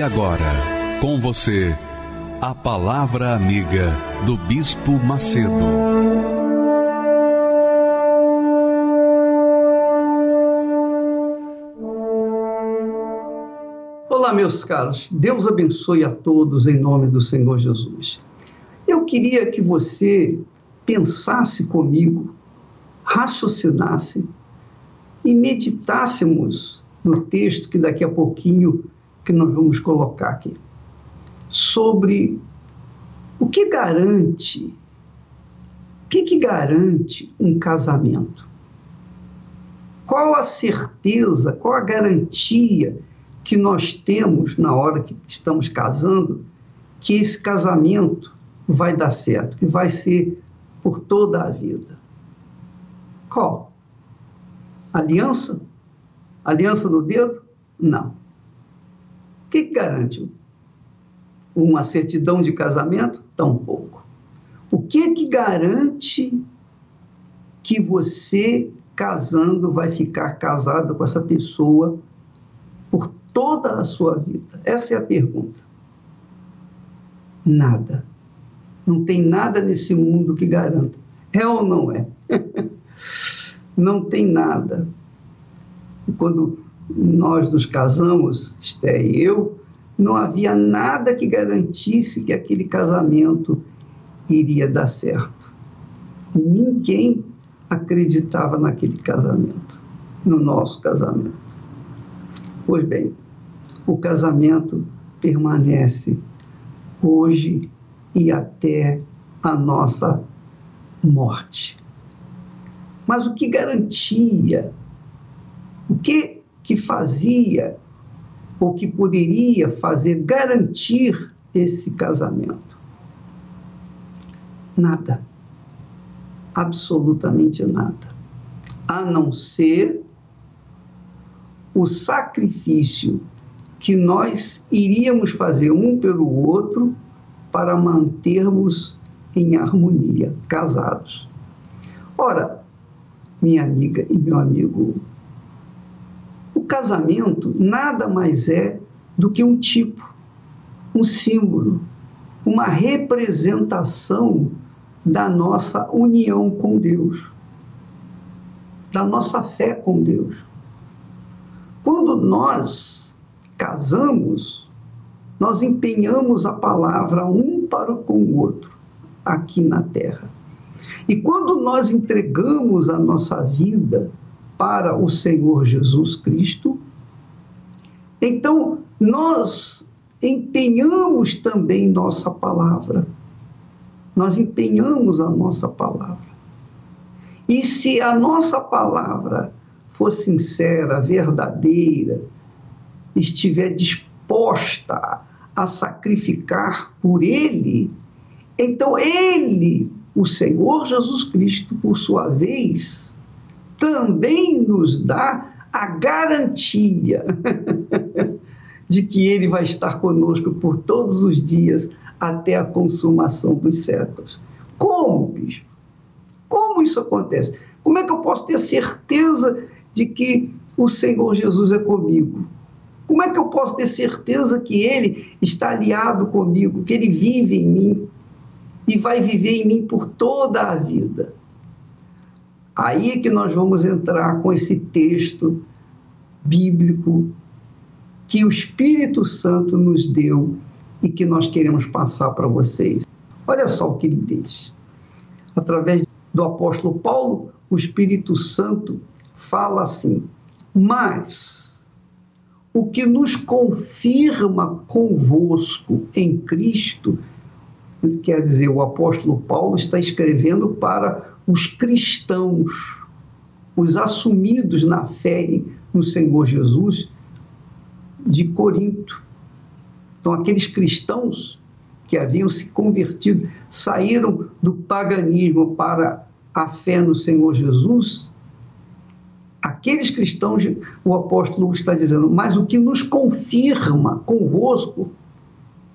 E agora, com você, a Palavra Amiga do Bispo Macedo. Olá, meus caros. Deus abençoe a todos em nome do Senhor Jesus. Eu queria que você pensasse comigo, raciocinasse e meditássemos no texto que daqui a pouquinho que nós vamos colocar aqui sobre o que garante, o que, que garante um casamento? Qual a certeza, qual a garantia que nós temos na hora que estamos casando que esse casamento vai dar certo, que vai ser por toda a vida? Qual? Aliança? Aliança no dedo? Não. O que, garante? uma certidão de casamento? Tampouco. O que que garante que você, casando, vai ficar casado com essa pessoa por toda a sua vida? Essa é a pergunta. Nada. Não tem nada nesse mundo que garanta. É ou não é? não tem nada. Quando nós nos casamos, Esté e eu, não havia nada que garantisse que aquele casamento iria dar certo. Ninguém acreditava naquele casamento, no nosso casamento. Pois bem, o casamento permanece hoje e até a nossa morte. Mas o que garantia, o que, que fazia ou que poderia fazer garantir esse casamento? Nada. Absolutamente nada. A não ser o sacrifício que nós iríamos fazer um pelo outro para mantermos em harmonia, casados. Ora, minha amiga e meu amigo casamento nada mais é do que um tipo, um símbolo, uma representação da nossa união com Deus, da nossa fé com Deus. Quando nós casamos, nós empenhamos a palavra um para com o outro aqui na terra. E quando nós entregamos a nossa vida para o Senhor Jesus Cristo, então nós empenhamos também nossa palavra. Nós empenhamos a nossa palavra. E se a nossa palavra for sincera, verdadeira, estiver disposta a sacrificar por Ele, então Ele, o Senhor Jesus Cristo, por sua vez, também nos dá a garantia de que Ele vai estar conosco por todos os dias até a consumação dos séculos. Como, bispo? Como isso acontece? Como é que eu posso ter certeza de que o Senhor Jesus é comigo? Como é que eu posso ter certeza que Ele está aliado comigo, que Ele vive em mim e vai viver em mim por toda a vida? Aí é que nós vamos entrar com esse texto bíblico que o Espírito Santo nos deu e que nós queremos passar para vocês. Olha só o que ele diz. Através do apóstolo Paulo, o Espírito Santo fala assim: Mas o que nos confirma convosco em Cristo, quer dizer, o apóstolo Paulo está escrevendo para os cristãos, os assumidos na fé no Senhor Jesus, de Corinto. Então, aqueles cristãos que haviam se convertido, saíram do paganismo para a fé no Senhor Jesus, aqueles cristãos, o apóstolo está dizendo, mas o que nos confirma convosco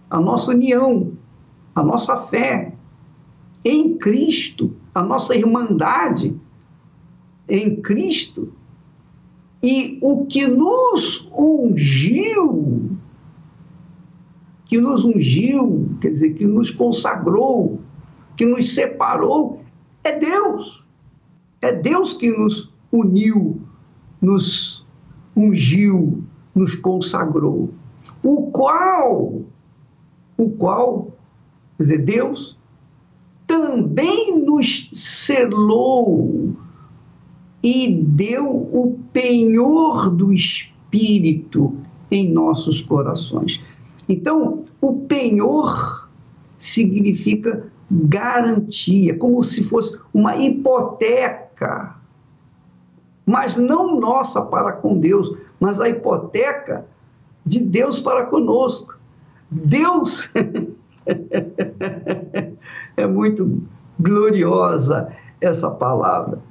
a nossa união, a nossa fé em Cristo, a nossa irmandade em Cristo, e o que nos ungiu que nos ungiu, quer dizer, que nos consagrou, que nos separou, é Deus. É Deus que nos uniu, nos ungiu, nos consagrou. O qual, o qual, quer dizer, Deus também nos selou e deu o penhor do Espírito em nossos corações. Então, o penhor significa garantia, como se fosse uma hipoteca, mas não nossa para com Deus, mas a hipoteca de Deus para conosco. Deus é muito gloriosa essa palavra.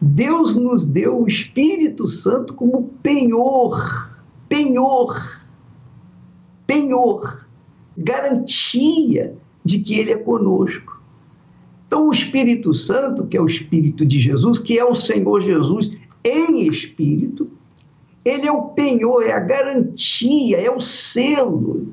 Deus nos deu o Espírito Santo como penhor, penhor penhor, garantia de que Ele é conosco. Então, o Espírito Santo, que é o Espírito de Jesus, que é o Senhor Jesus em espírito, ele é o penhor, é a garantia, é o selo,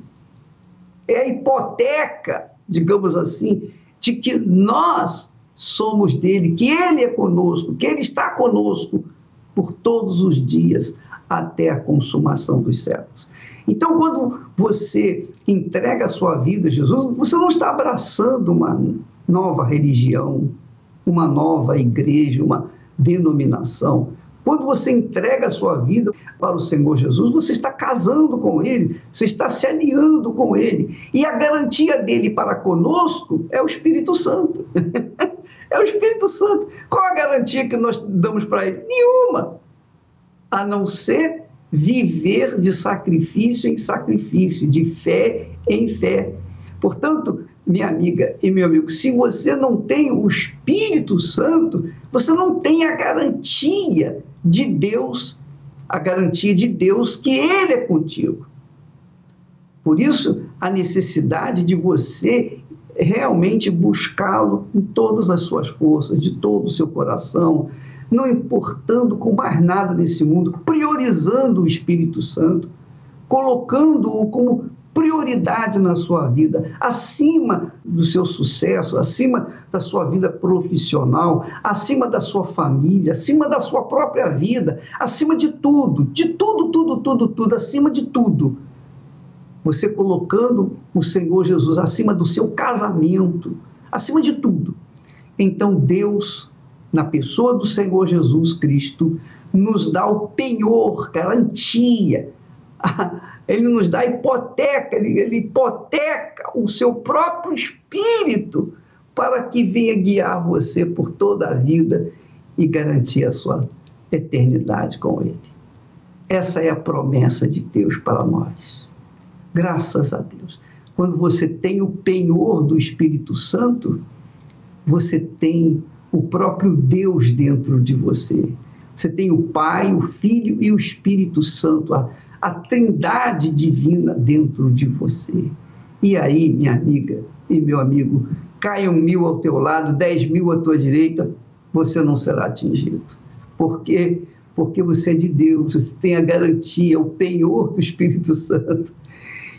é a hipoteca, digamos assim, de que nós somos dele, que ele é conosco, que ele está conosco por todos os dias até a consumação dos séculos. Então, quando você entrega a sua vida a Jesus, você não está abraçando uma nova religião, uma nova igreja, uma denominação. Quando você entrega a sua vida para o Senhor Jesus, você está casando com Ele, você está se alinhando com Ele. E a garantia dele para conosco é o Espírito Santo. é o Espírito Santo. Qual a garantia que nós damos para Ele? Nenhuma. A não ser viver de sacrifício em sacrifício, de fé em fé. Portanto, minha amiga e meu amigo, se você não tem o Espírito Santo, você não tem a garantia de Deus, a garantia de Deus que Ele é contigo. Por isso, a necessidade de você realmente buscá-lo com todas as suas forças, de todo o seu coração, não importando com mais nada nesse mundo, priorizando o Espírito Santo, colocando-o como prioridade na sua vida, acima do seu sucesso, acima da sua vida profissional, acima da sua família, acima da sua própria vida, acima de tudo, de tudo, tudo, tudo, tudo, acima de tudo. Você colocando o Senhor Jesus acima do seu casamento, acima de tudo. Então Deus na pessoa do Senhor Jesus Cristo, nos dá o penhor, garantia. Ele nos dá hipoteca, ele, ele hipoteca o seu próprio espírito para que venha guiar você por toda a vida e garantir a sua eternidade com Ele. Essa é a promessa de Deus para nós. Graças a Deus. Quando você tem o penhor do Espírito Santo, você tem o próprio Deus dentro de você. Você tem o Pai, o Filho e o Espírito Santo, a, a trindade divina dentro de você. E aí, minha amiga e meu amigo, caiam mil ao teu lado, dez mil à tua direita, você não será atingido. Por quê? Porque você é de Deus, você tem a garantia, o penhor do Espírito Santo.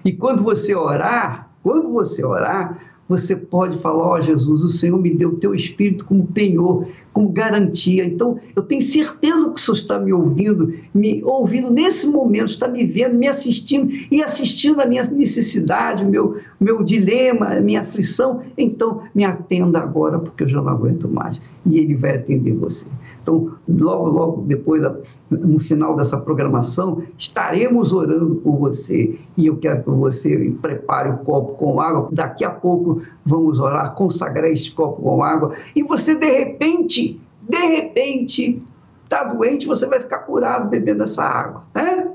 E quando você orar, quando você orar, você pode falar: Ó oh, Jesus, o Senhor me deu o teu espírito como penhor, como garantia. Então, eu tenho certeza que o Senhor está me ouvindo, me ouvindo nesse momento, está me vendo, me assistindo e assistindo a minha necessidade, o meu, meu dilema, a minha aflição. Então, me atenda agora, porque eu já não aguento mais. E Ele vai atender você. Então, logo, logo depois, no final dessa programação, estaremos orando por você. E eu quero que você prepare o copo com água. Daqui a pouco vamos orar, consagrar este copo com água. E você, de repente, de repente, está doente, você vai ficar curado bebendo essa água. Né?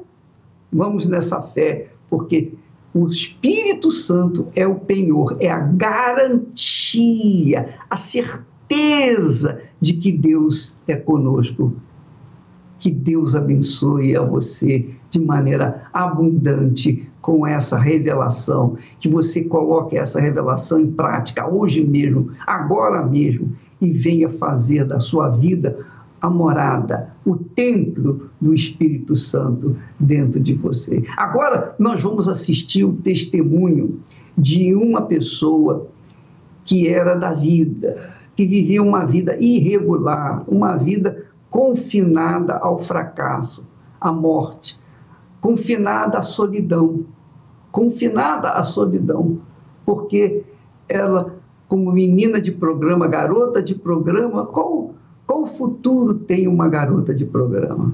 vamos nessa fé, porque o Espírito Santo é o penhor, é a garantia, a certeza de que Deus é conosco. Que Deus abençoe a você de maneira abundante com essa revelação, que você coloque essa revelação em prática hoje mesmo, agora mesmo, e venha fazer da sua vida a morada, o templo do Espírito Santo dentro de você. Agora nós vamos assistir o testemunho de uma pessoa que era da vida, que vivia uma vida irregular, uma vida confinada ao fracasso, à morte, confinada à solidão, confinada à solidão, porque ela, como menina de programa, garota de programa, qual qual futuro tem uma garota de programa?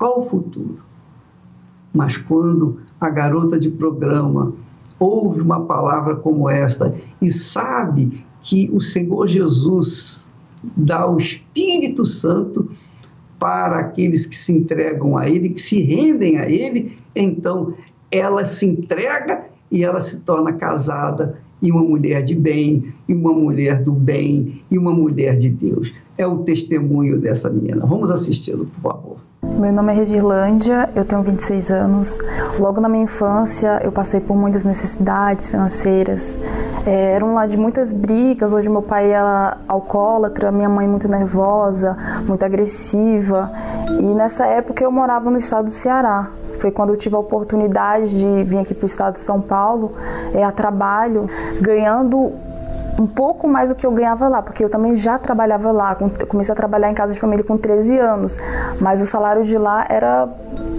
Qual futuro? Mas quando a garota de programa ouve uma palavra como esta e sabe que o Senhor Jesus dá o Espírito Santo para aqueles que se entregam a Ele, que se rendem a Ele, então ela se entrega e ela se torna casada e uma mulher de bem, e uma mulher do bem, e uma mulher de Deus. É o testemunho dessa menina. Vamos assisti-lo, por favor. Meu nome é Regilândia, eu tenho 26 anos. Logo na minha infância, eu passei por muitas necessidades financeiras. É, era um lar de muitas brigas. Hoje, meu pai era alcoólatra, minha mãe muito nervosa, muito agressiva. E nessa época, eu morava no estado do Ceará. Foi quando eu tive a oportunidade de vir aqui para o estado de São Paulo é, a trabalho, ganhando um pouco mais do que eu ganhava lá, porque eu também já trabalhava lá. Comecei a trabalhar em casa de família com 13 anos, mas o salário de lá era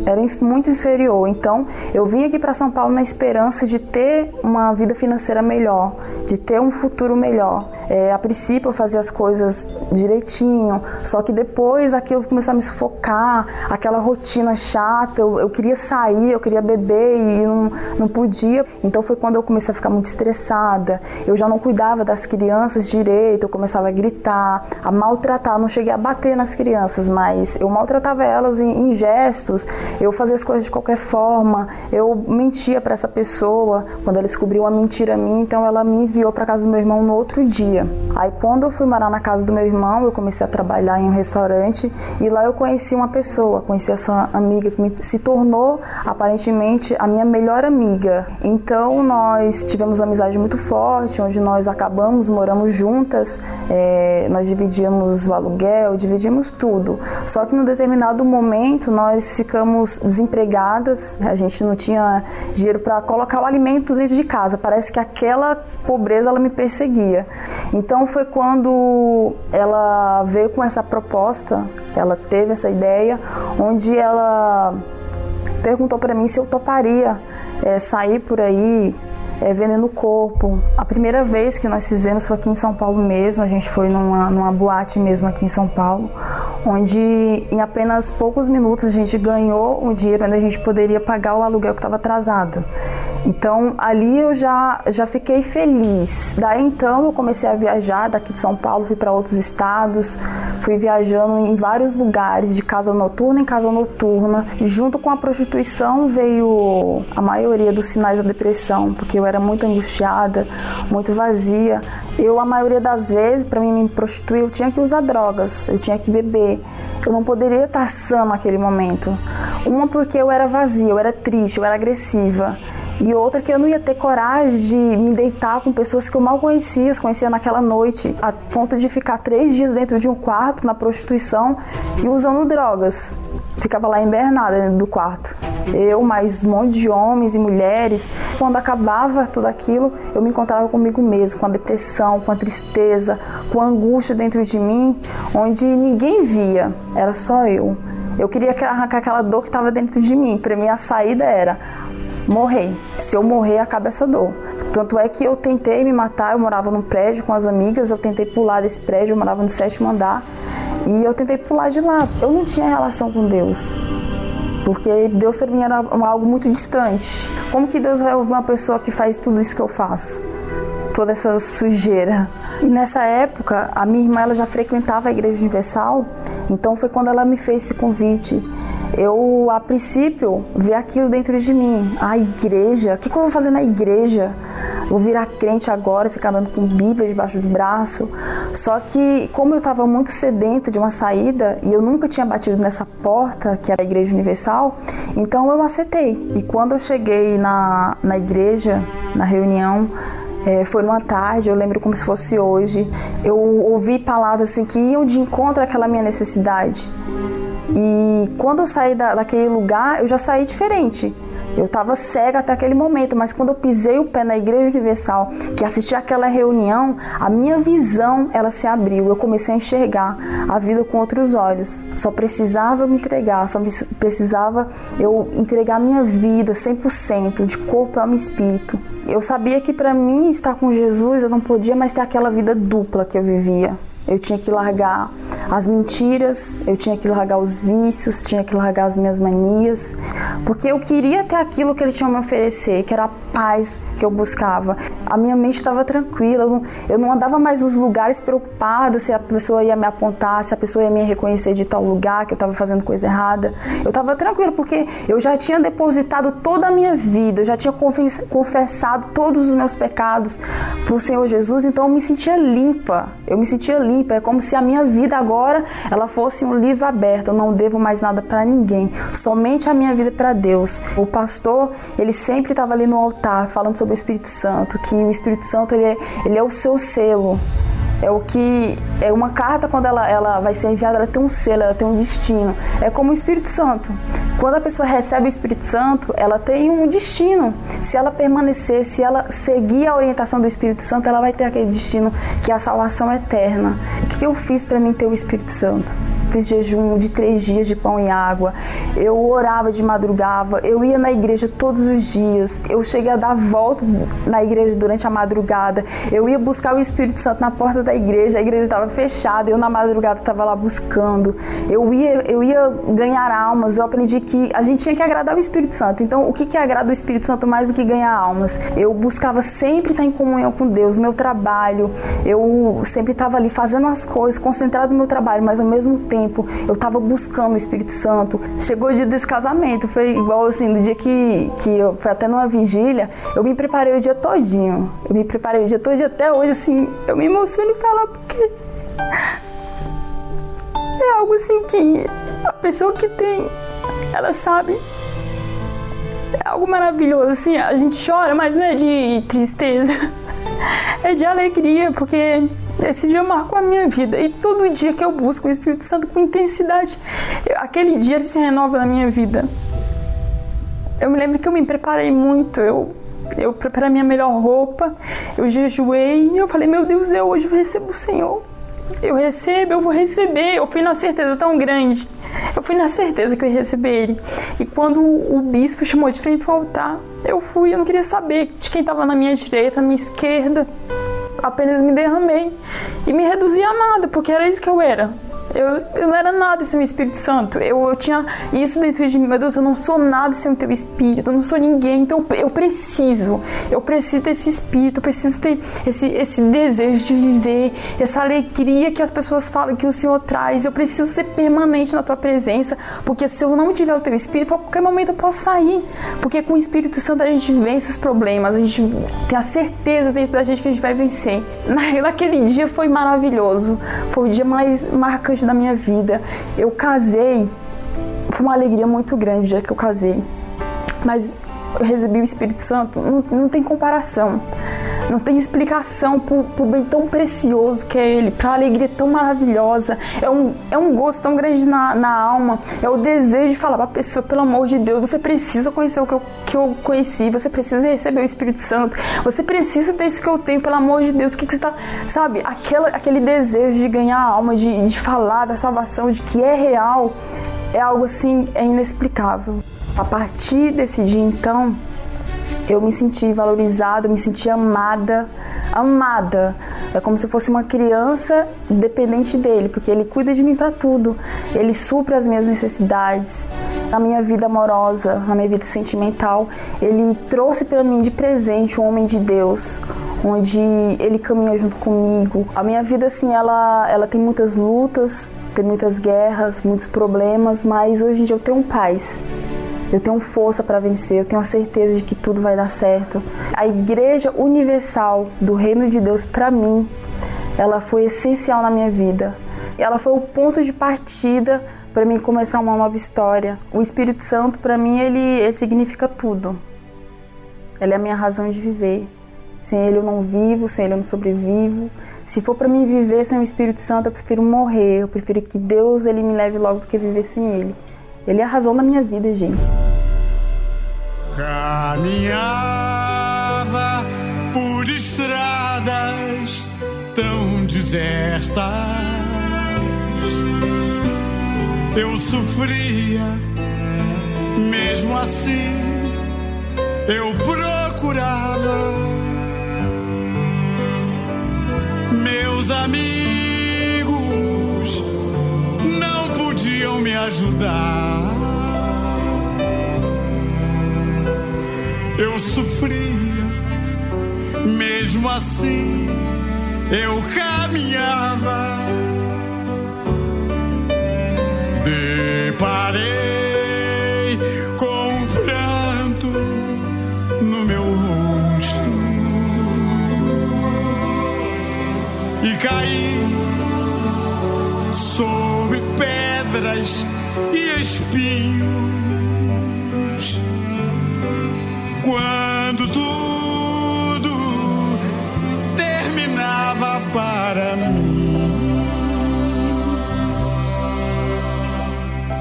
era muito inferior. Então, eu vim aqui para São Paulo na esperança de ter uma vida financeira melhor, de ter um futuro melhor. É, a princípio, eu fazia as coisas direitinho, só que depois aquilo começou a me sufocar, aquela rotina chata. Eu, eu queria sair, eu queria beber e não, não podia. Então, foi quando eu comecei a ficar muito estressada. Eu já não cuidava das crianças direito, eu começava a gritar, a maltratar. Eu não cheguei a bater nas crianças, mas eu maltratava elas em, em gestos eu fazia as coisas de qualquer forma, eu mentia para essa pessoa. Quando ela descobriu uma mentira minha, então ela me enviou para casa do meu irmão no outro dia. Aí quando eu fui morar na casa do meu irmão, eu comecei a trabalhar em um restaurante e lá eu conheci uma pessoa, conheci essa amiga que me, se tornou aparentemente a minha melhor amiga. Então nós tivemos uma amizade muito forte, onde nós acabamos, moramos juntas, é, nós dividíamos o aluguel, dividimos tudo. Só que num determinado momento nós ficamos ficamos desempregadas, a gente não tinha dinheiro para colocar o alimento dentro de casa. Parece que aquela pobreza ela me perseguia. Então foi quando ela veio com essa proposta, ela teve essa ideia, onde ela perguntou para mim se eu toparia é, sair por aí é, vendendo o corpo. A primeira vez que nós fizemos foi aqui em São Paulo mesmo, a gente foi numa, numa boate mesmo aqui em São Paulo, onde em apenas poucos minutos a gente ganhou o dinheiro onde a gente poderia pagar o aluguel que estava atrasado. Então ali eu já, já fiquei feliz. Daí então eu comecei a viajar daqui de São Paulo, fui para outros estados, fui viajando em vários lugares, de casa noturna em casa noturna. Junto com a prostituição veio a maioria dos sinais da depressão, porque eu era muito angustiada, muito vazia. Eu, a maioria das vezes, para mim me prostituir, eu tinha que usar drogas, eu tinha que beber. Eu não poderia estar sã naquele momento. Uma porque eu era vazia, eu era triste, eu era agressiva. E outra que eu não ia ter coragem de me deitar com pessoas que eu mal conhecia, conhecia naquela noite, a ponto de ficar três dias dentro de um quarto na prostituição e usando drogas. Ficava lá embernada dentro do quarto. Eu, mais um monte de homens e mulheres. Quando acabava tudo aquilo, eu me encontrava comigo mesmo, com a depressão, com a tristeza, com a angústia dentro de mim, onde ninguém via, era só eu. Eu queria arrancar aquela dor que estava dentro de mim. Para mim, a saída era morrer. Se eu morrer, acaba essa dor. Tanto é que eu tentei me matar, eu morava num prédio com as amigas, eu tentei pular desse prédio, eu morava no sétimo andar, e eu tentei pular de lá. Eu não tinha relação com Deus. Porque Deus para mim era algo muito distante. Como que Deus vai ouvir uma pessoa que faz tudo isso que eu faço? Toda essa sujeira. E nessa época, a minha irmã ela já frequentava a Igreja Universal, então foi quando ela me fez esse convite eu a princípio vi aquilo dentro de mim. A igreja, o que, que eu vou fazer na igreja? Vou virar crente agora, ficar andando com Bíblia debaixo do braço. Só que, como eu estava muito sedenta de uma saída e eu nunca tinha batido nessa porta, que era a Igreja Universal, então eu aceitei. E quando eu cheguei na, na igreja, na reunião, é, foi numa tarde, eu lembro como se fosse hoje. Eu ouvi palavras assim que iam de encontro àquela minha necessidade. E quando eu saí da, daquele lugar, eu já saí diferente. Eu estava cega até aquele momento, mas quando eu pisei o pé na Igreja Universal, que assisti aquela reunião, a minha visão ela se abriu. Eu comecei a enxergar a vida com outros olhos. Só precisava me entregar, só precisava eu entregar minha vida 100% de corpo, alma e espírito. Eu sabia que para mim estar com Jesus eu não podia mais ter aquela vida dupla que eu vivia. Eu tinha que largar as mentiras, eu tinha que largar os vícios, tinha que largar as minhas manias, porque eu queria ter aquilo que ele tinha a me oferecer, que era a paz que eu buscava. A minha mente estava tranquila, eu não, eu não andava mais nos lugares preocupada se a pessoa ia me apontar, se a pessoa ia me reconhecer de tal lugar que eu estava fazendo coisa errada. Eu estava tranquila porque eu já tinha depositado toda a minha vida, eu já tinha confessado todos os meus pecados para o Senhor Jesus, então eu me sentia limpa, eu me sentia limpa limpa, é como se a minha vida agora ela fosse um livro aberto. Eu não devo mais nada para ninguém, somente a minha vida para Deus. O pastor, ele sempre estava ali no altar falando sobre o Espírito Santo, que o Espírito Santo ele é, ele é o seu selo é o que é uma carta quando ela, ela vai ser enviada, ela tem um selo, ela tem um destino. É como o Espírito Santo. Quando a pessoa recebe o Espírito Santo, ela tem um destino. Se ela permanecer, se ela seguir a orientação do Espírito Santo, ela vai ter aquele destino que é a salvação eterna. O que eu fiz para mim ter o Espírito Santo? Fiz jejum de três dias de pão e água, eu orava de madrugada, eu ia na igreja todos os dias, eu cheguei a dar voltas na igreja durante a madrugada, eu ia buscar o Espírito Santo na porta da igreja, a igreja estava fechada, eu na madrugada estava lá buscando, eu ia, eu ia ganhar almas, eu aprendi que a gente tinha que agradar o Espírito Santo, então o que, que agrada o Espírito Santo mais do que ganhar almas? Eu buscava sempre estar em comunhão com Deus, meu trabalho, eu sempre estava ali fazendo as coisas, concentrado no meu trabalho, mas ao mesmo tempo tempo, eu estava buscando o Espírito Santo. Chegou o dia desse casamento, foi igual assim, no dia que, que eu foi até numa vigília, eu me preparei o dia todinho. Eu me preparei o dia todinho até hoje, assim, eu me emociono em falar porque é algo assim que a pessoa que tem, ela sabe. É algo maravilhoso, assim, a gente chora, mas não é de tristeza, é de alegria, porque esse dia marcou a minha vida e todo dia que eu busco o Espírito Santo com intensidade, aquele dia ele se renova na minha vida. Eu me lembro que eu me preparei muito, eu eu preparei minha melhor roupa, eu jejuei e eu falei, meu Deus, eu hoje recebo o Senhor. Eu recebo, eu vou receber. Eu fui na certeza tão grande. Eu fui na certeza que eu ia receber ele. E quando o bispo chamou de frente ao altar, eu fui, eu não queria saber de quem estava na minha direita, na minha esquerda apenas me derramei e me reduzi a nada, porque era isso que eu era. Eu, eu não era nada sem o Espírito Santo. Eu, eu tinha isso dentro de mim. Meu Deus, eu não sou nada sem o teu Espírito. Eu não sou ninguém. Então eu preciso. Eu preciso desse Espírito. Eu preciso ter esse, esse desejo de viver. Essa alegria que as pessoas falam que o Senhor traz. Eu preciso ser permanente na tua presença. Porque se eu não tiver o teu Espírito, a qualquer momento eu posso sair. Porque com o Espírito Santo a gente vence os problemas. A gente tem a certeza dentro da gente que a gente vai vencer. Naquele dia foi maravilhoso. Foi o dia mais marcante da minha vida. Eu casei, foi uma alegria muito grande o dia que eu casei. Mas eu recebi o Espírito Santo, não, não tem comparação. Não tem explicação pro, pro bem tão precioso que é Ele, pra alegria tão maravilhosa. É um, é um gosto tão grande na, na alma. É o desejo de falar pra pessoa, pelo amor de Deus, você precisa conhecer o que eu, que eu conheci, você precisa receber o Espírito Santo, você precisa ter isso que eu tenho, pelo amor de Deus. Que, que você tá. Sabe, aquela, aquele desejo de ganhar a alma, de, de falar da salvação, de que é real, é algo assim, é inexplicável. A partir desse dia, então, eu me senti valorizada, me senti amada, amada. É como se eu fosse uma criança dependente dele, porque ele cuida de mim para tudo. Ele supre as minhas necessidades. Na minha vida amorosa, na minha vida sentimental, ele trouxe para mim de presente um homem de Deus, onde ele caminha junto comigo. A minha vida assim, ela ela tem muitas lutas, tem muitas guerras, muitos problemas, mas hoje em dia eu tenho paz. Eu tenho força para vencer, eu tenho a certeza de que tudo vai dar certo. A Igreja Universal do Reino de Deus, para mim, ela foi essencial na minha vida. Ela foi o ponto de partida para mim começar uma nova história. O Espírito Santo, para mim, ele, ele significa tudo. Ele é a minha razão de viver. Sem ele eu não vivo, sem ele eu não sobrevivo. Se for para mim viver sem o Espírito Santo, eu prefiro morrer. Eu prefiro que Deus ele me leve logo do que viver sem ele. Ele é a razão da minha vida, gente. Caminhava por estradas tão desertas. Eu sofria, mesmo assim, eu procurava. Meus amigos não podiam me ajudar. Eu sofria, mesmo assim eu caminhava. Deparei com um pranto no meu rosto e caí sobre pedras e espinhos. Quando tudo terminava para mim,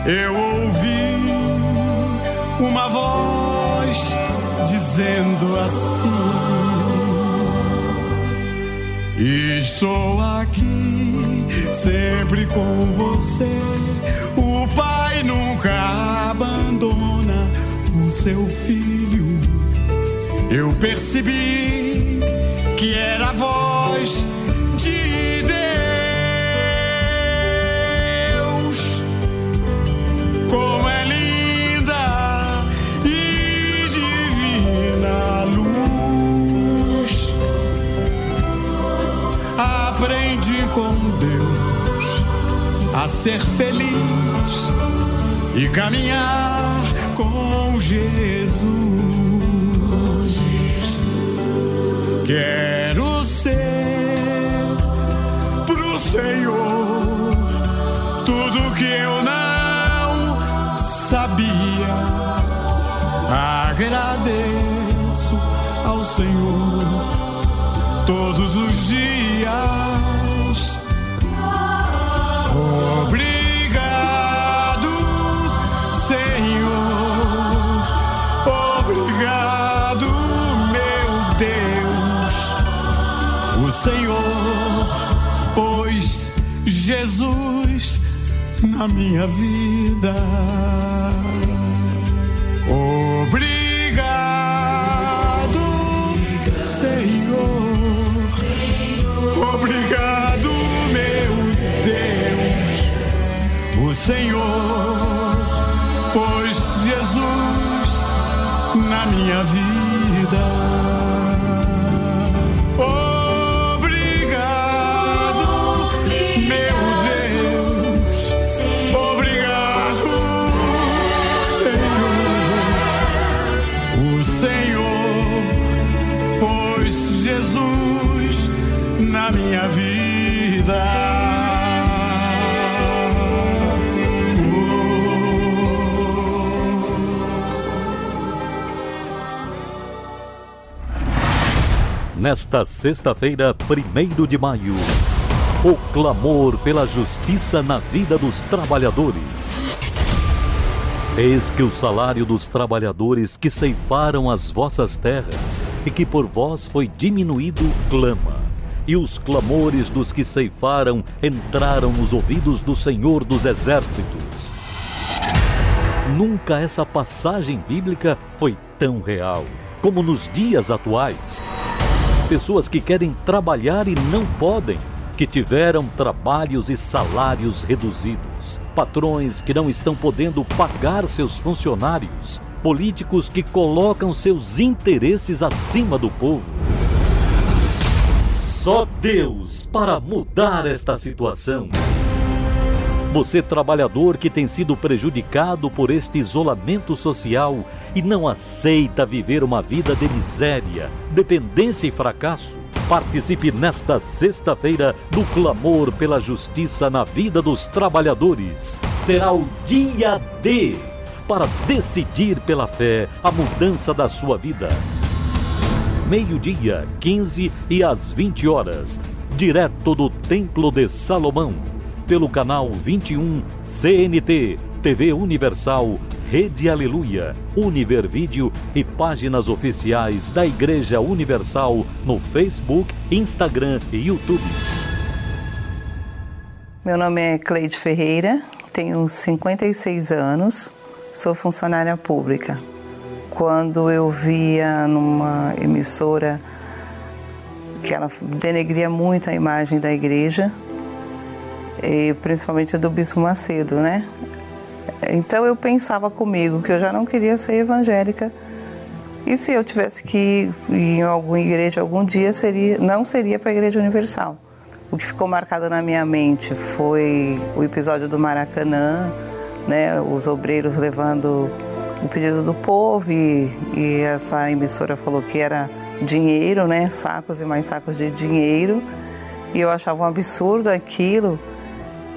eu ouvi uma voz dizendo assim: Estou aqui sempre com você. Abandona o seu filho. Eu percebi que era a voz de Deus. Como é linda e divina luz. Aprendi com Deus a ser feliz e caminhar com Jesus. Quero ser pro Senhor tudo que eu não sabia. Agradeço ao Senhor todos os dias. Na minha vida. Obrigado, Senhor. Obrigado, meu Deus. O Senhor pôs Jesus na minha vida. Jesus na minha vida. Nesta sexta-feira, 1 de maio, o clamor pela justiça na vida dos trabalhadores. Eis que o salário dos trabalhadores que ceifaram as vossas terras e que por vós foi diminuído clama. E os clamores dos que ceifaram entraram nos ouvidos do Senhor dos Exércitos. Nunca essa passagem bíblica foi tão real como nos dias atuais. Pessoas que querem trabalhar e não podem, que tiveram trabalhos e salários reduzidos, patrões que não estão podendo pagar seus funcionários, políticos que colocam seus interesses acima do povo. Só Deus para mudar esta situação. Você, trabalhador que tem sido prejudicado por este isolamento social e não aceita viver uma vida de miséria, dependência e fracasso, participe nesta sexta-feira do clamor pela justiça na vida dos trabalhadores. Será o dia D para decidir pela fé a mudança da sua vida. Meio-dia, 15 e às 20 horas, direto do Templo de Salomão pelo canal 21 CNT, TV Universal, Rede Aleluia, Univer Vídeo e páginas oficiais da Igreja Universal no Facebook, Instagram e YouTube. Meu nome é Cleide Ferreira, tenho 56 anos, sou funcionária pública. Quando eu via numa emissora que ela denegria muito a imagem da igreja, e principalmente do Bispo Macedo, né? Então eu pensava comigo que eu já não queria ser evangélica e se eu tivesse que ir em alguma igreja algum dia seria não seria para a Igreja Universal. O que ficou marcado na minha mente foi o episódio do Maracanã, né? Os obreiros levando o pedido do povo e, e essa emissora falou que era dinheiro, né? Sacos e mais sacos de dinheiro. E eu achava um absurdo aquilo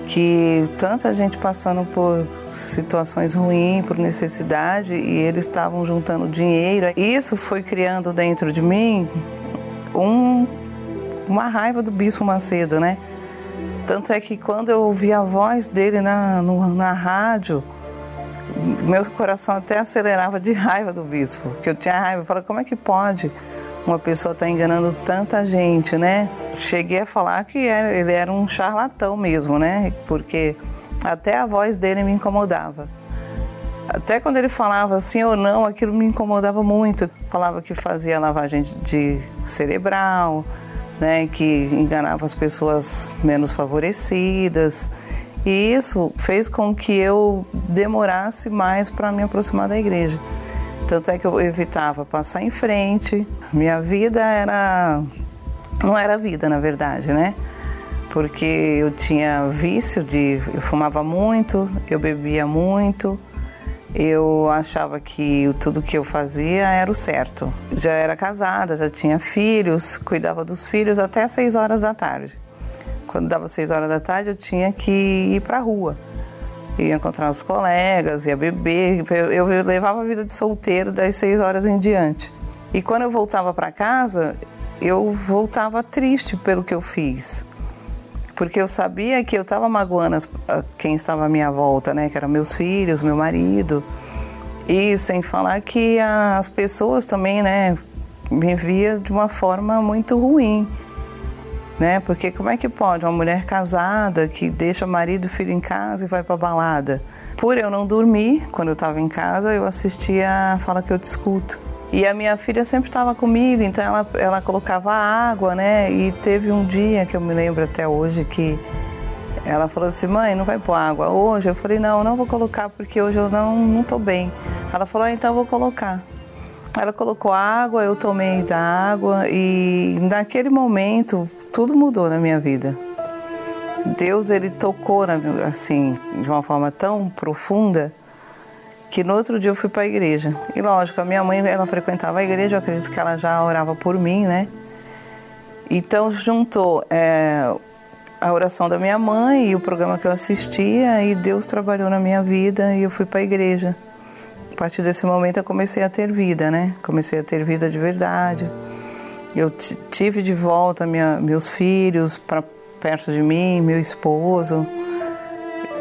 que tanta gente passando por situações ruins, por necessidade, e eles estavam juntando dinheiro. Isso foi criando dentro de mim um, uma raiva do Bispo Macedo, né? Tanto é que quando eu ouvi a voz dele na, no, na rádio, meu coração até acelerava de raiva do bispo, que eu tinha raiva. Eu falei, como é que pode uma pessoa estar tá enganando tanta gente, né? cheguei a falar que ele era um charlatão mesmo, né? Porque até a voz dele me incomodava. Até quando ele falava sim ou não, aquilo me incomodava muito. Falava que fazia lavagem de cerebral, né, que enganava as pessoas menos favorecidas. E isso fez com que eu demorasse mais para me aproximar da igreja. Tanto é que eu evitava passar em frente. Minha vida era não era vida, na verdade, né? Porque eu tinha vício de. Eu fumava muito, eu bebia muito, eu achava que tudo que eu fazia era o certo. Já era casada, já tinha filhos, cuidava dos filhos até seis horas da tarde. Quando dava seis horas da tarde, eu tinha que ir para a rua. Ia encontrar os colegas, ia beber. Eu, eu levava a vida de solteiro das seis horas em diante. E quando eu voltava para casa, eu voltava triste pelo que eu fiz. Porque eu sabia que eu estava magoando as, quem estava à minha volta, né? Que eram meus filhos, meu marido. E sem falar que as pessoas também, né? Me via de uma forma muito ruim. Né? Porque como é que pode uma mulher casada que deixa marido e filho em casa e vai para balada? Por eu não dormir, quando eu estava em casa, eu assistia a Fala Que Eu Te Escuto. E a minha filha sempre estava comigo, então ela, ela colocava água, né? E teve um dia que eu me lembro até hoje que ela falou assim: mãe, não vai pôr água hoje? Eu falei: não, não vou colocar porque hoje eu não, não bem. Ela falou: ah, então eu vou colocar. Ela colocou água, eu tomei da água e naquele momento tudo mudou na minha vida. Deus ele tocou assim de uma forma tão profunda que no outro dia eu fui para a igreja. E lógico, a minha mãe, ela frequentava a igreja, eu acredito que ela já orava por mim, né? Então juntou é, a oração da minha mãe e o programa que eu assistia e Deus trabalhou na minha vida e eu fui para a igreja. A partir desse momento eu comecei a ter vida, né? Comecei a ter vida de verdade. Eu tive de volta minha, meus filhos para perto de mim, meu esposo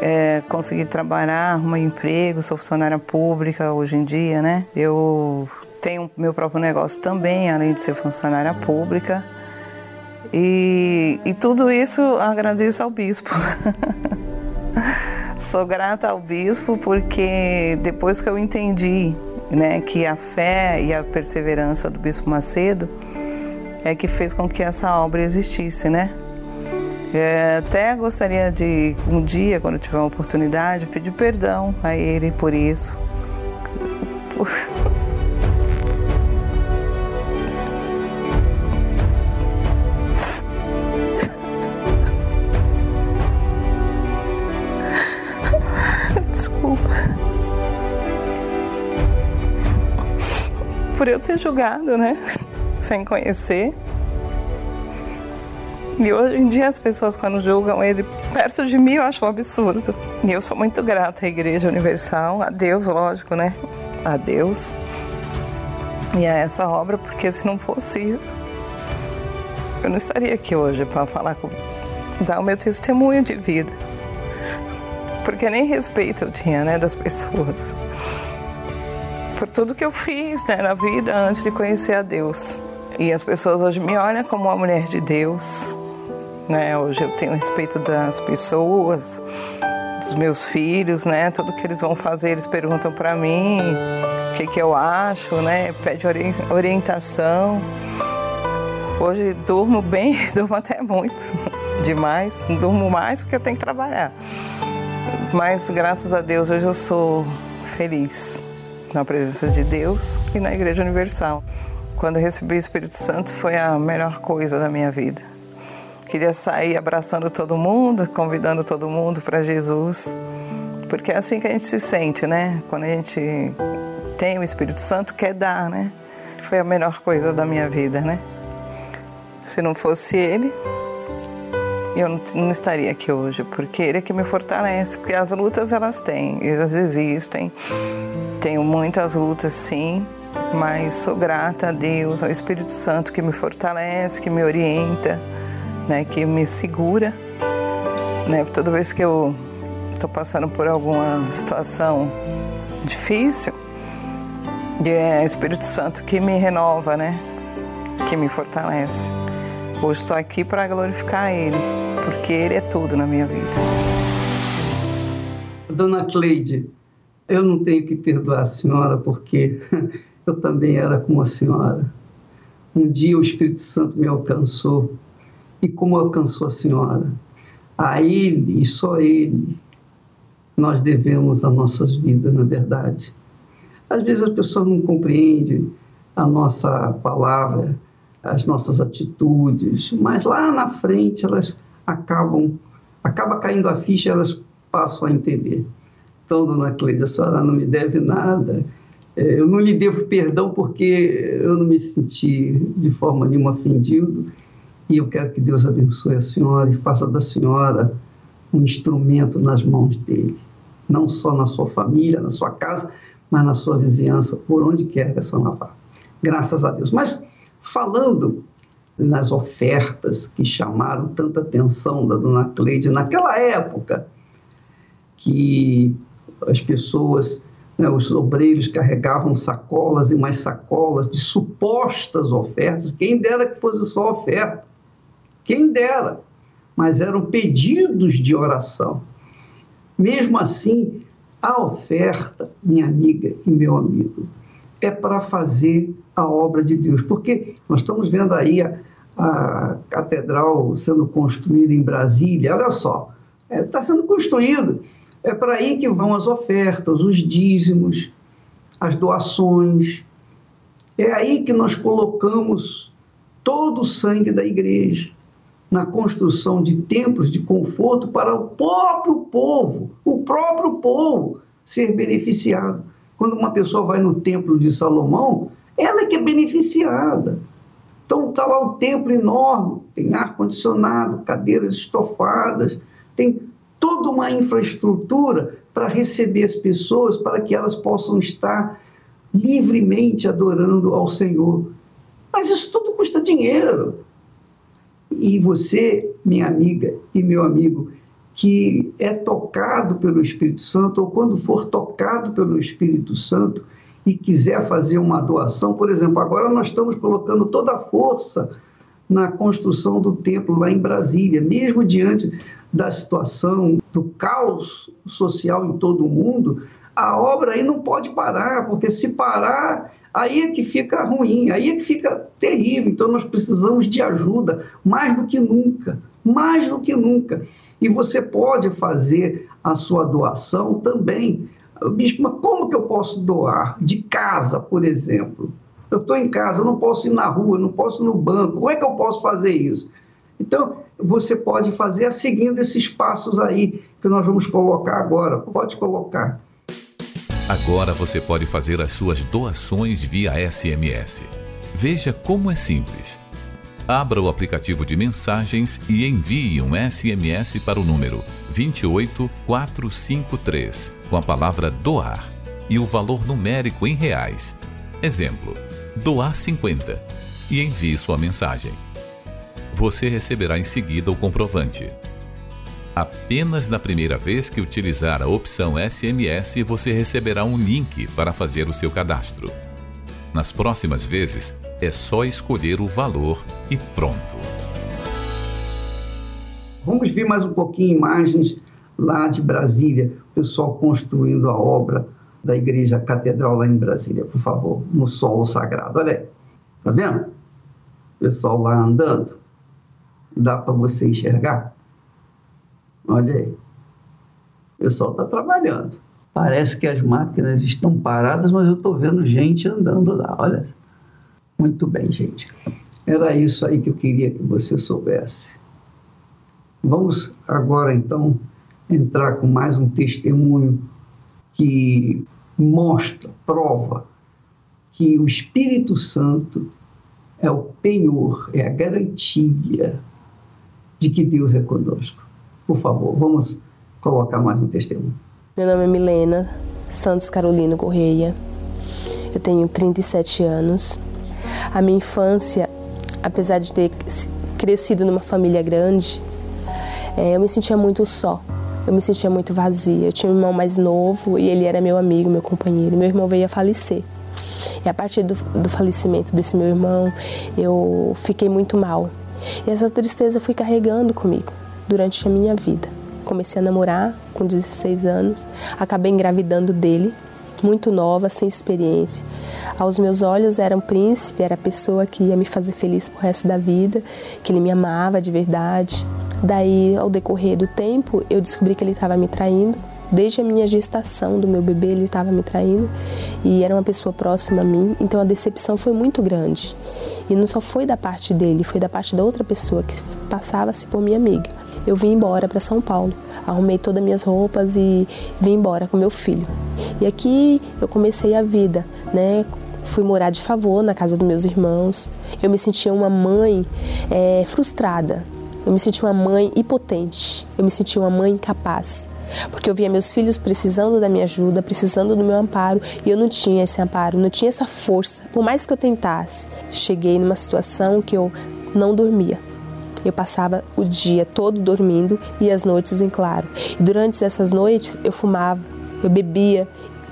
é, consegui trabalhar, arrumar emprego, sou funcionária pública hoje em dia, né? Eu tenho meu próprio negócio também, além de ser funcionária pública. E, e tudo isso agradeço ao bispo. Sou grata ao bispo porque depois que eu entendi né, que a fé e a perseverança do bispo Macedo é que fez com que essa obra existisse, né? É, até gostaria de, um dia, quando tiver uma oportunidade, pedir perdão a ele por isso. Por... Desculpa. Por eu ter julgado, né? Sem conhecer. E hoje em dia as pessoas quando julgam ele perto de mim eu acho um absurdo. E eu sou muito grata à Igreja Universal, a Deus, lógico, né? A Deus. E a essa obra, porque se não fosse isso, eu não estaria aqui hoje para falar com, dar o meu testemunho de vida. Porque nem respeito eu tinha, né, das pessoas. Por tudo que eu fiz, né, na vida antes de conhecer a Deus. E as pessoas hoje me olham como uma mulher de Deus, né? Hoje eu tenho respeito das pessoas, dos meus filhos, né? Tudo que eles vão fazer, eles perguntam para mim o que, que eu acho, né? Pede orientação. Hoje durmo bem, durmo até muito, demais. Durmo mais porque eu tenho que trabalhar. Mas graças a Deus hoje eu sou feliz na presença de Deus e na Igreja Universal. Quando eu recebi o Espírito Santo foi a melhor coisa da minha vida. Queria sair abraçando todo mundo, convidando todo mundo para Jesus, porque é assim que a gente se sente, né? Quando a gente tem o Espírito Santo, quer dar, né? Foi a melhor coisa da minha vida, né? Se não fosse Ele, eu não, estaria aqui hoje, porque Ele é que me fortalece, porque as lutas elas têm, elas existem. Tenho muitas lutas, sim, mas sou grata a Deus, ao Espírito Santo que me fortalece, que me orienta, né, que me segura, né? Toda vez que eu estou passando por alguma situação difícil, é o Espírito Santo que me renova, né? Que me fortalece. Hoje estou aqui para glorificar Ele, porque Ele é tudo na minha vida. Dona Cleide, eu não tenho que perdoar a senhora porque eu também era como a senhora. Um dia o Espírito Santo me alcançou. E como alcançou a senhora? A Ele e só Ele nós devemos as nossas vidas, na verdade. Às vezes as pessoas não compreendem a nossa palavra, as nossas atitudes, mas lá na frente elas acabam, acaba caindo a ficha, elas passam a entender. Então, dona Cleide, a senhora não me deve nada, é, eu não lhe devo perdão porque eu não me senti de forma nenhuma ofendido e eu quero que Deus abençoe a senhora e faça da senhora um instrumento nas mãos dele, não só na sua família, na sua casa, mas na sua vizinhança, por onde quer que a senhora vá. Graças a Deus. Mas falando nas ofertas que chamaram tanta atenção da dona Cleide naquela época, que as pessoas, né, os obreiros carregavam sacolas e mais sacolas de supostas ofertas, quem dera que fosse só oferta, quem dera, mas eram pedidos de oração. Mesmo assim, a oferta, minha amiga e meu amigo, é para fazer a obra de Deus. Porque nós estamos vendo aí a, a catedral sendo construída em Brasília, olha só, está é, tá sendo construído. É para aí que vão as ofertas, os dízimos, as doações. É aí que nós colocamos todo o sangue da igreja na construção de templos de conforto para o próprio povo, o próprio povo ser beneficiado. Quando uma pessoa vai no templo de Salomão, ela é que é beneficiada. Então está lá um templo enorme, tem ar-condicionado, cadeiras estofadas, tem toda uma infraestrutura para receber as pessoas, para que elas possam estar livremente adorando ao Senhor. Mas isso tudo custa dinheiro. E você, minha amiga e meu amigo, que é tocado pelo Espírito Santo, ou quando for tocado pelo Espírito Santo e quiser fazer uma doação, por exemplo, agora nós estamos colocando toda a força na construção do templo lá em Brasília, mesmo diante da situação do caos social em todo o mundo, a obra aí não pode parar, porque se parar, aí é que fica ruim, aí é que fica terrível. Então nós precisamos de ajuda mais do que nunca, mais do que nunca. E você pode fazer a sua doação também. Bispo, mas como que eu posso doar? De casa, por exemplo. Eu estou em casa, eu não posso ir na rua, não posso ir no banco. Como é que eu posso fazer isso? Então, você pode fazer seguindo esses passos aí que nós vamos colocar agora. Pode colocar. Agora você pode fazer as suas doações via SMS. Veja como é simples. Abra o aplicativo de mensagens e envie um SMS para o número 28453 com a palavra doar e o valor numérico em reais. Exemplo: doar 50 e envie sua mensagem. Você receberá em seguida o comprovante. Apenas na primeira vez que utilizar a opção SMS, você receberá um link para fazer o seu cadastro. Nas próximas vezes, é só escolher o valor e pronto. Vamos ver mais um pouquinho imagens lá de Brasília, o pessoal construindo a obra da Igreja Catedral lá em Brasília, por favor, no solo sagrado. Olha aí, tá vendo? O pessoal lá andando. Dá para você enxergar? Olha aí. O pessoal está trabalhando. Parece que as máquinas estão paradas, mas eu estou vendo gente andando lá. Olha. Muito bem, gente. Era isso aí que eu queria que você soubesse. Vamos agora, então, entrar com mais um testemunho que mostra, prova que o Espírito Santo é o penhor, é a garantia de que Deus é conosco. Por favor, vamos colocar mais um testemunho. Meu nome é Milena Santos Carolino Correia. Eu tenho 37 anos. A minha infância, apesar de ter crescido numa família grande, é, eu me sentia muito só. Eu me sentia muito vazia. Eu tinha um irmão mais novo e ele era meu amigo, meu companheiro. Meu irmão veio a falecer. E a partir do, do falecimento desse meu irmão, eu fiquei muito mal. E essa tristeza eu fui carregando comigo durante a minha vida. Comecei a namorar com 16 anos, acabei engravidando dele, muito nova, sem experiência. Aos meus olhos era um príncipe, era a pessoa que ia me fazer feliz pro resto da vida, que ele me amava de verdade. Daí, ao decorrer do tempo, eu descobri que ele estava me traindo. Desde a minha gestação do meu bebê, ele estava me traindo e era uma pessoa próxima a mim, então a decepção foi muito grande. E não só foi da parte dele, foi da parte da outra pessoa que passava-se por minha amiga eu vim embora para São Paulo. Arrumei todas as minhas roupas e vim embora com meu filho. E aqui eu comecei a vida, né? Fui morar de favor na casa dos meus irmãos. Eu me sentia uma mãe é, frustrada. Eu me sentia uma mãe impotente. Eu me sentia uma mãe incapaz. Porque eu via meus filhos precisando da minha ajuda, precisando do meu amparo, e eu não tinha esse amparo, não tinha essa força. Por mais que eu tentasse, cheguei numa situação que eu não dormia. Eu passava o dia todo dormindo e as noites em claro. E durante essas noites eu fumava, eu bebia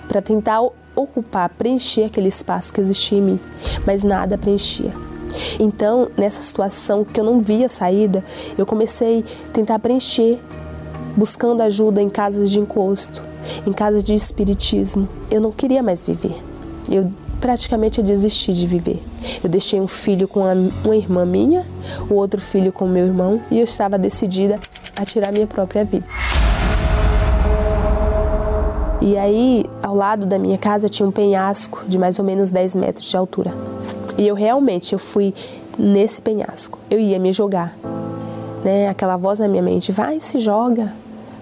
para tentar ocupar, preencher aquele espaço que existia em mim, mas nada preenchia. Então, nessa situação que eu não via saída, eu comecei a tentar preencher, buscando ajuda em casas de encosto, em casas de espiritismo. Eu não queria mais viver. Eu praticamente eu desisti de viver. Eu deixei um filho com uma irmã minha, o outro filho com meu irmão e eu estava decidida a tirar minha própria vida. E aí, ao lado da minha casa tinha um penhasco de mais ou menos 10 metros de altura. E eu realmente eu fui nesse penhasco. Eu ia me jogar. Né? Aquela voz na minha mente, vai, se joga.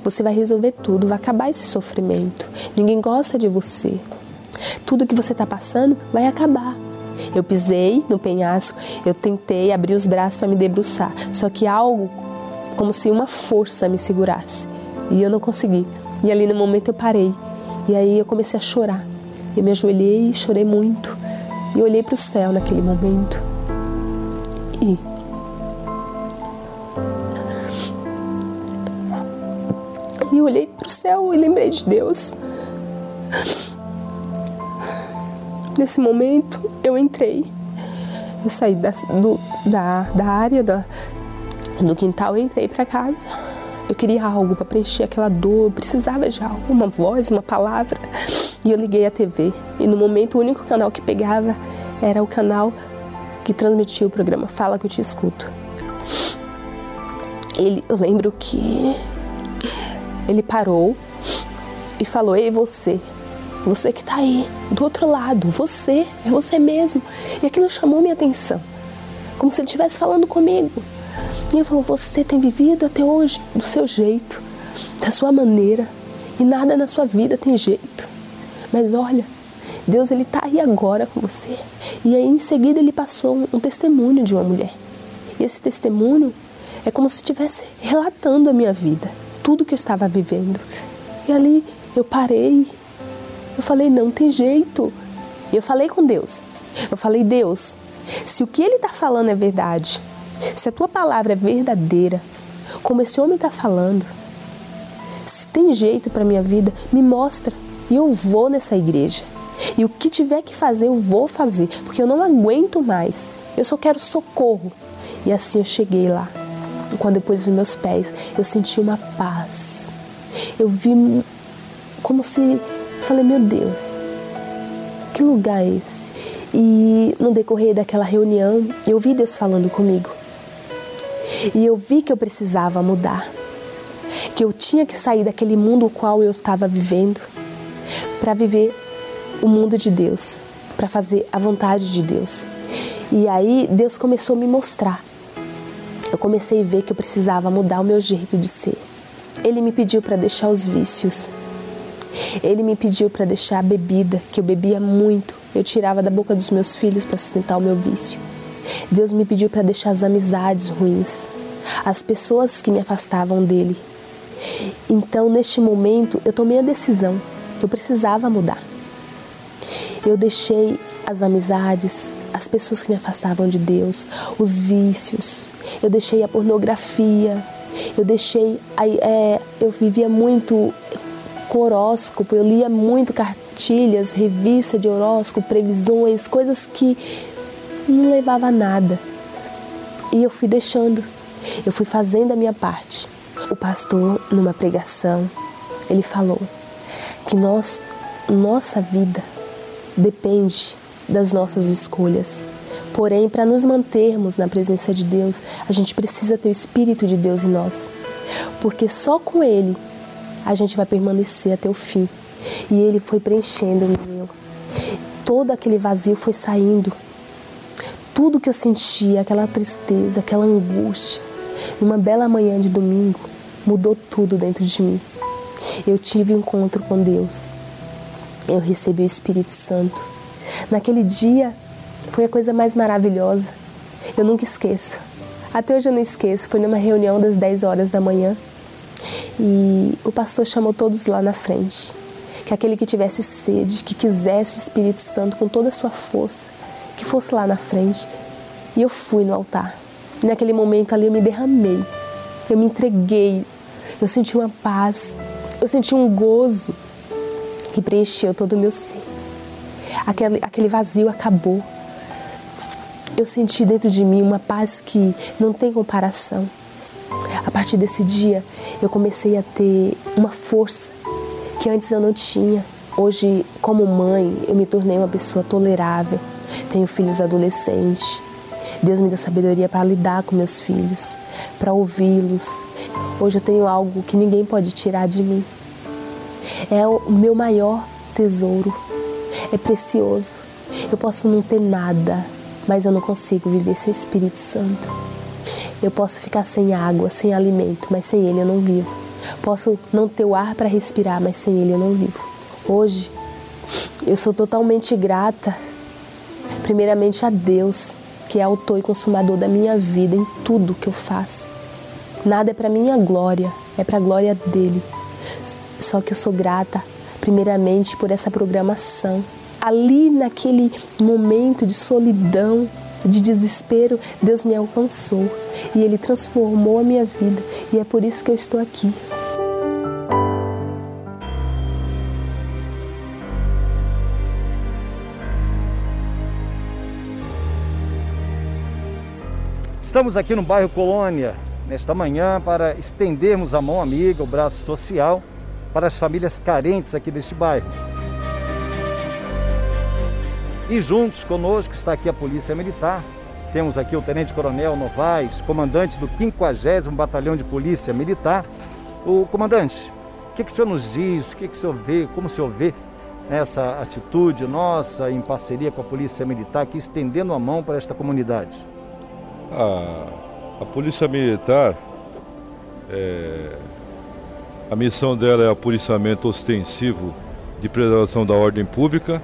Você vai resolver tudo, vai acabar esse sofrimento. Ninguém gosta de você. Tudo que você está passando vai acabar. Eu pisei no penhasco, eu tentei abrir os braços para me debruçar, só que algo como se uma força me segurasse e eu não consegui. E ali no momento eu parei e aí eu comecei a chorar. Eu me ajoelhei e chorei muito. E olhei para o céu naquele momento. E e olhei para o céu e lembrei de Deus. Nesse momento, eu entrei. Eu saí da, do, da, da área da, do quintal e entrei para casa. Eu queria algo para preencher aquela dor, eu precisava de algo, uma voz, uma palavra. E eu liguei a TV. E no momento, o único canal que pegava era o canal que transmitia o programa Fala que eu te escuto. Ele, eu lembro que ele parou e falou: Ei, você, você que está aí, do outro lado, você, é você mesmo. E aquilo chamou minha atenção, como se ele estivesse falando comigo. E ele falou: Você tem vivido até hoje do seu jeito, da sua maneira, e nada na sua vida tem jeito. Mas olha, Deus ele está aí agora com você. E aí em seguida ele passou um, testemunho de uma mulher. E esse testemunho é como se estivesse relatando a minha vida, tudo que eu estava vivendo. E ali eu parei, eu falei, não tem jeito. E eu falei com Deus. Eu falei, Deus, se o que ele está falando é verdade, se a tua palavra é verdadeira, como esse homem está falando, se tem jeito para minha vida, me mostra e eu vou nessa igreja. E o que tiver que fazer, eu vou fazer, porque eu não aguento mais. Eu só quero socorro. E assim eu cheguei lá. E quando eu pus os meus pés, eu senti uma paz. Eu vi como se falei, meu Deus, que lugar é esse? E no decorrer daquela reunião, eu vi Deus falando comigo. E eu vi que eu precisava mudar. Que eu tinha que sair daquele mundo o qual eu estava vivendo para viver o mundo de Deus, para fazer a vontade de Deus. E aí Deus começou a me mostrar. Eu comecei a ver que eu precisava mudar o meu jeito de ser. Ele me pediu para deixar os vícios. Ele me pediu para deixar a bebida, que eu bebia muito. Eu tirava da boca dos meus filhos para sustentar o meu vício. Deus me pediu para deixar as amizades ruins, as pessoas que me afastavam dele. Então, neste momento, eu tomei a decisão. Eu precisava mudar. Eu deixei as amizades, as pessoas que me afastavam de Deus, os vícios. Eu deixei a pornografia. Eu deixei. É, eu vivia muito com horóscopo, eu lia muito cartilhas, revista de horóscopo, previsões, coisas que não levava a nada. E eu fui deixando, eu fui fazendo a minha parte. O pastor, numa pregação, ele falou que nós, nossa vida depende das nossas escolhas. Porém, para nos mantermos na presença de Deus, a gente precisa ter o Espírito de Deus em nós. Porque só com Ele a gente vai permanecer até o fim. E Ele foi preenchendo o meu. Todo aquele vazio foi saindo. Tudo que eu sentia, aquela tristeza, aquela angústia, numa bela manhã de domingo, mudou tudo dentro de mim. Eu tive um encontro com Deus. Eu recebi o Espírito Santo. Naquele dia foi a coisa mais maravilhosa. Eu nunca esqueço. Até hoje eu não esqueço. Foi numa reunião das 10 horas da manhã. E o pastor chamou todos lá na frente. Que aquele que tivesse sede, que quisesse o Espírito Santo com toda a sua força, que fosse lá na frente. E eu fui no altar. E naquele momento ali eu me derramei. Eu me entreguei. Eu senti uma paz. Eu senti um gozo que preencheu todo o meu ser. Aquele, aquele vazio acabou. Eu senti dentro de mim uma paz que não tem comparação. A partir desse dia, eu comecei a ter uma força que antes eu não tinha. Hoje, como mãe, eu me tornei uma pessoa tolerável. Tenho filhos adolescentes. Deus me deu sabedoria para lidar com meus filhos, para ouvi-los. Hoje eu tenho algo que ninguém pode tirar de mim. É o meu maior tesouro. É precioso. Eu posso não ter nada, mas eu não consigo viver sem o Espírito Santo. Eu posso ficar sem água, sem alimento, mas sem Ele eu não vivo. Posso não ter o ar para respirar, mas sem Ele eu não vivo. Hoje, eu sou totalmente grata, primeiramente a Deus, que é autor e consumador da minha vida em tudo que eu faço. Nada é para minha glória, é para a glória dele. Só que eu sou grata, primeiramente, por essa programação. Ali, naquele momento de solidão, de desespero, Deus me alcançou e Ele transformou a minha vida e é por isso que eu estou aqui. Estamos aqui no bairro Colônia nesta manhã para estendermos a mão amiga, o braço social para as famílias carentes aqui deste bairro. E juntos conosco está aqui a Polícia Militar. Temos aqui o Tenente Coronel Novaes, comandante do 50 Batalhão de Polícia Militar. O comandante, o que, que o senhor nos diz? O que, que o senhor vê? Como o senhor vê essa atitude nossa em parceria com a Polícia Militar, aqui estendendo a mão para esta comunidade? A, a Polícia Militar, é, a missão dela é o policiamento ostensivo de preservação da ordem pública,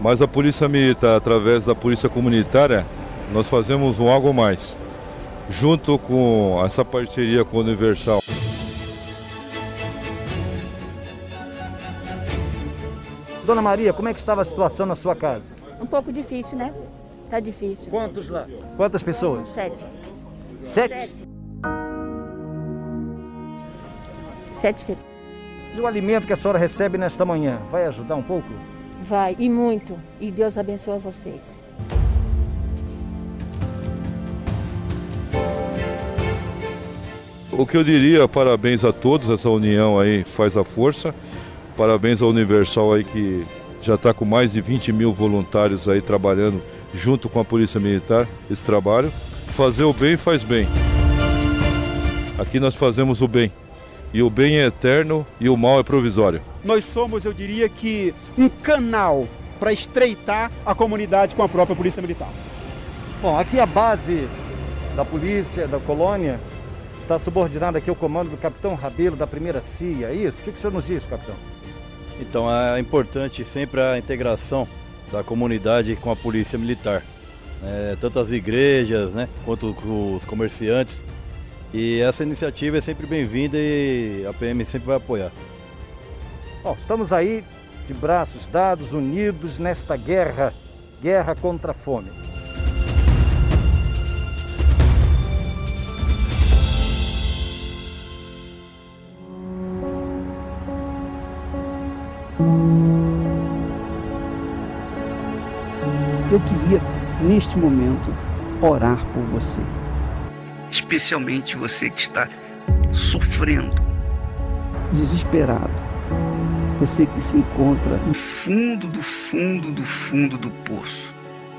mas a Polícia Militar, através da Polícia Comunitária, nós fazemos um algo mais, junto com essa parceria com o Universal. Dona Maria, como é que estava a situação na sua casa? Um pouco difícil, né? Tá difícil. Quantos lá? Quantas pessoas? Sete. Sete? Sete. Sete filhos. E o alimento que a senhora recebe nesta manhã, vai ajudar um pouco? Vai, e muito. E Deus abençoe vocês. O que eu diria, parabéns a todos, essa união aí faz a força. Parabéns ao Universal aí que já está com mais de 20 mil voluntários aí trabalhando junto com a Polícia Militar esse trabalho. Fazer o bem faz bem. Aqui nós fazemos o bem. E o bem é eterno e o mal é provisório. Nós somos, eu diria que, um canal para estreitar a comunidade com a própria Polícia Militar. Bom, aqui a base da polícia, da colônia, está subordinada aqui ao comando do capitão Rabelo da primeira CIA, é isso? O que, que o senhor nos diz, capitão? Então é importante sempre a integração da comunidade com a polícia militar. É, tanto as igrejas né, quanto os comerciantes. E essa iniciativa é sempre bem-vinda e a PM sempre vai apoiar. Bom, estamos aí de braços dados, unidos nesta guerra, guerra contra a fome. Eu queria, neste momento, orar por você. Especialmente você que está sofrendo, desesperado. Você que se encontra no fundo do fundo do fundo do poço.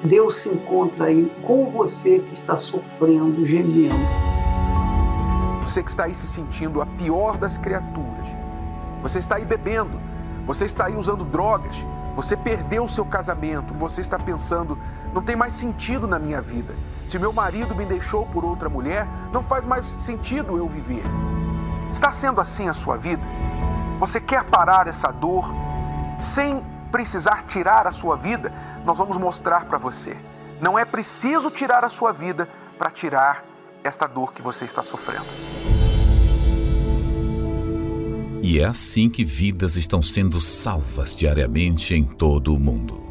Deus se encontra aí com você que está sofrendo, gemendo. Você que está aí se sentindo a pior das criaturas. Você está aí bebendo. Você está aí usando drogas. Você perdeu o seu casamento, você está pensando, não tem mais sentido na minha vida. Se meu marido me deixou por outra mulher, não faz mais sentido eu viver. Está sendo assim a sua vida? Você quer parar essa dor sem precisar tirar a sua vida? Nós vamos mostrar para você. Não é preciso tirar a sua vida para tirar esta dor que você está sofrendo. E é assim que vidas estão sendo salvas diariamente em todo o mundo.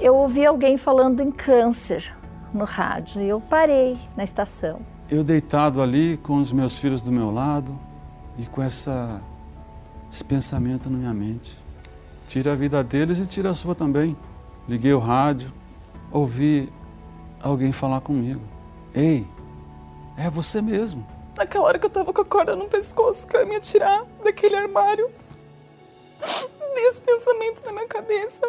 Eu ouvi alguém falando em câncer no rádio e eu parei na estação. Eu deitado ali com os meus filhos do meu lado e com essa, esse pensamento na minha mente. Tira a vida deles e tira a sua também. Liguei o rádio, ouvi alguém falar comigo. Ei, é você mesmo. Naquela hora que eu tava com a corda no pescoço, que eu ia me atirar daquele armário. Esse pensamento na minha cabeça.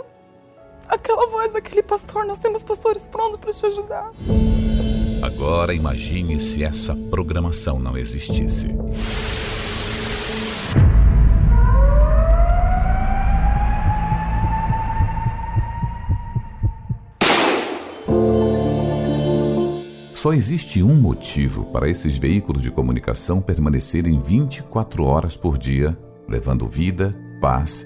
Aquela voz, aquele pastor, nós temos pastores prontos para te ajudar. Agora imagine se essa programação não existisse. Só existe um motivo para esses veículos de comunicação permanecerem 24 horas por dia, levando vida, paz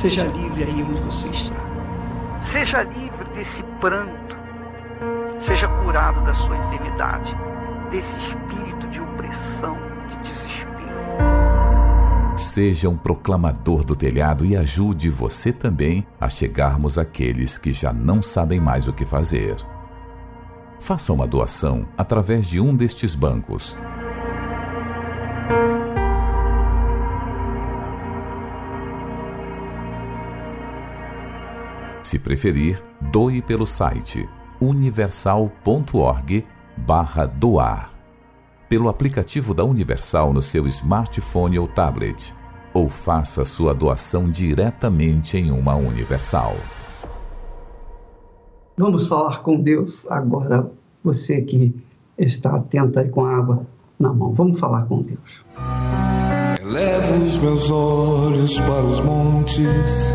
Seja livre aí onde você está. Seja livre desse pranto. Seja curado da sua enfermidade, desse espírito de opressão, de desespero. Seja um proclamador do telhado e ajude você também a chegarmos àqueles que já não sabem mais o que fazer. Faça uma doação através de um destes bancos. Se preferir, doe pelo site universal.org/doar. Pelo aplicativo da Universal no seu smartphone ou tablet. ou faça sua doação diretamente em uma Universal. Vamos falar com Deus agora, você que está atento aí com a água na mão. Vamos falar com Deus. Elevo os meus olhos para os montes,